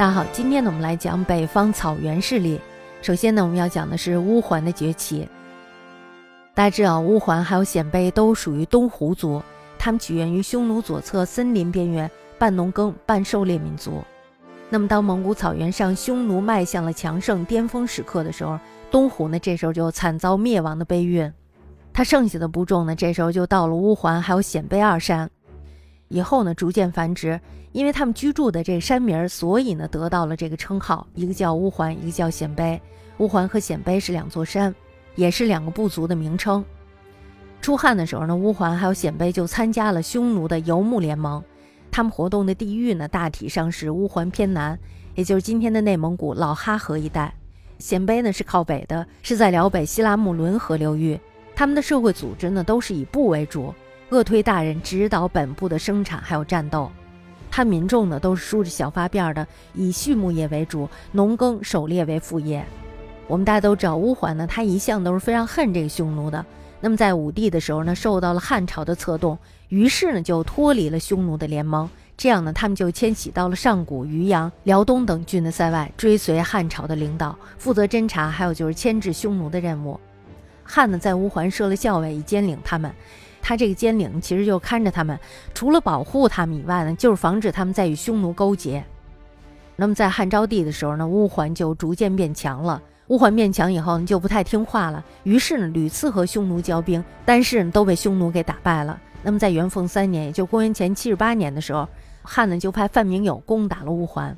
大家好，今天呢，我们来讲北方草原势力。首先呢，我们要讲的是乌桓的崛起。大家知道，乌桓还有鲜卑都属于东胡族，他们起源于匈奴左侧森林边缘，半农耕半狩猎民族。那么，当蒙古草原上匈奴迈向了强盛巅峰时刻的时候，东胡呢，这时候就惨遭灭亡的悲运。他剩下的部众呢，这时候就到了乌桓还有鲜卑二山。以后呢，逐渐繁殖，因为他们居住的这个山名，所以呢，得到了这个称号，一个叫乌桓，一个叫鲜卑。乌桓和鲜卑是两座山，也是两个部族的名称。出汉的时候呢，乌桓还有鲜卑就参加了匈奴的游牧联盟，他们活动的地域呢，大体上是乌桓偏南，也就是今天的内蒙古老哈河一带；鲜卑呢是靠北的，是在辽北西拉木伦河流域。他们的社会组织呢，都是以部为主。鄂推大人指导本部的生产还有战斗，他民众呢都是梳着小发辫的，以畜牧业为主，农耕狩猎为副业。我们大家都知道，乌桓呢，他一向都是非常恨这个匈奴的。那么在武帝的时候呢，受到了汉朝的策动，于是呢就脱离了匈奴的联盟。这样呢，他们就迁徙到了上古、渔阳、辽东等郡的塞外，追随汉朝的领导，负责侦察，还有就是牵制匈奴的任务。汉呢在乌桓设了校尉，以监领他们。他这个监领其实就看着他们，除了保护他们以外呢，就是防止他们再与匈奴勾结。那么在汉昭帝的时候呢，乌桓就逐渐变强了。乌桓变强以后呢，就不太听话了，于是呢屡次和匈奴交兵，但是都被匈奴给打败了。那么在元凤三年，也就公元前七十八年的时候，汉呢就派范明友攻打了乌桓，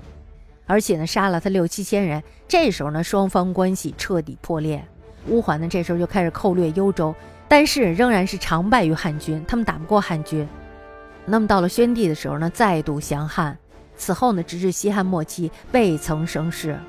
而且呢杀了他六七千人。这时候呢，双方关系彻底破裂。乌桓呢这时候就开始寇掠幽州。但是仍然是常败于汉军，他们打不过汉军。那么到了宣帝的时候呢，再度降汉。此后呢，直至西汉末期未曾生事。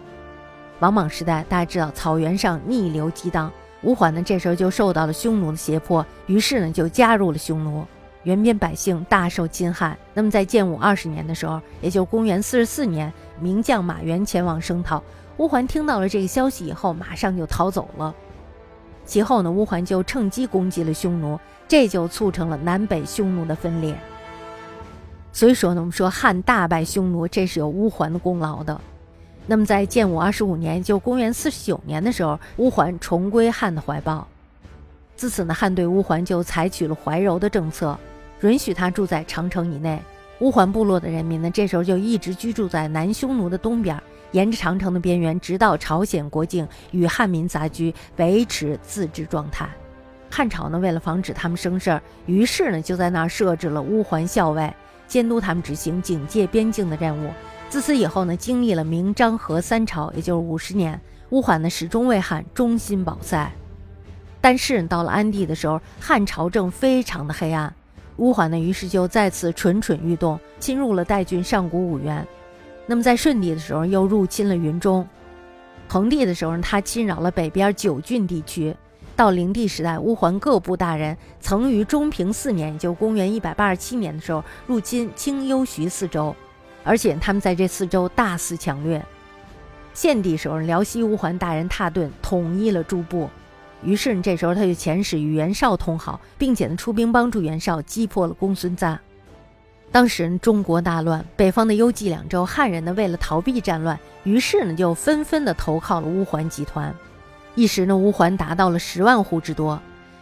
王莽时代，大家知道草原上逆流激荡，吴桓呢这时候就受到了匈奴的胁迫，于是呢就加入了匈奴，原边百姓大受侵害。那么在建武二十年的时候，也就公元四十四年，名将马援前往声讨，乌桓听到了这个消息以后，马上就逃走了。其后呢，乌桓就趁机攻击了匈奴，这就促成了南北匈奴的分裂。所以说呢，我们说汉大败匈奴，这是有乌桓的功劳的。那么在建武二十五年，就公元四十九年的时候，乌桓重归汉的怀抱。自此呢，汉对乌桓就采取了怀柔的政策，允许他住在长城以内。乌桓部落的人民呢，这时候就一直居住在南匈奴的东边。沿着长城的边缘，直到朝鲜国境，与汉民杂居，维持自治状态。汉朝呢，为了防止他们生事儿，于是呢，就在那儿设置了乌桓校尉，监督他们执行警戒边境的任务。自此以后呢，经历了明、章、和三朝，也就是五十年，乌桓呢始终为汉忠心保塞。但是到了安帝的时候，汉朝政非常的黑暗，乌桓呢，于是就再次蠢蠢欲动，侵入了代郡上古五原。那么在顺帝的时候，又入侵了云中；恒帝的时候，他侵扰了北边九郡地区。到灵帝时代，乌桓各部大人曾于中平四年，也就公元一百八十七年的时候，入侵清幽徐四州，而且他们在这四州大肆抢掠。献帝时候，辽西乌桓大人蹋顿统一了诸部，于是这时候他就遣使与袁绍通好，并且呢出兵帮助袁绍击破了公孙瓒。当时中国大乱，北方的幽蓟两州汉人呢，为了逃避战乱，于是呢就纷纷的投靠了乌桓集团。一时呢，乌桓达到了十万户之多。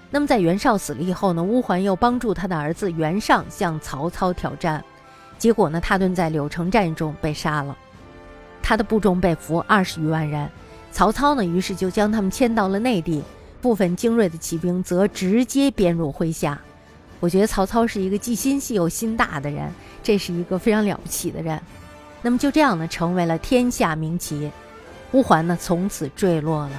那么在袁绍死了以后呢，乌桓又帮助他的儿子袁尚向曹操挑战，结果呢，他顿在柳城战役中被杀了，他的部众被俘二十余万人。曹操呢，于是就将他们迁到了内地，部分精锐的骑兵则直接编入麾下。我觉得曹操是一个既心细又心大的人，这是一个非常了不起的人。那么就这样呢，成为了天下名骑，乌桓呢从此坠落了。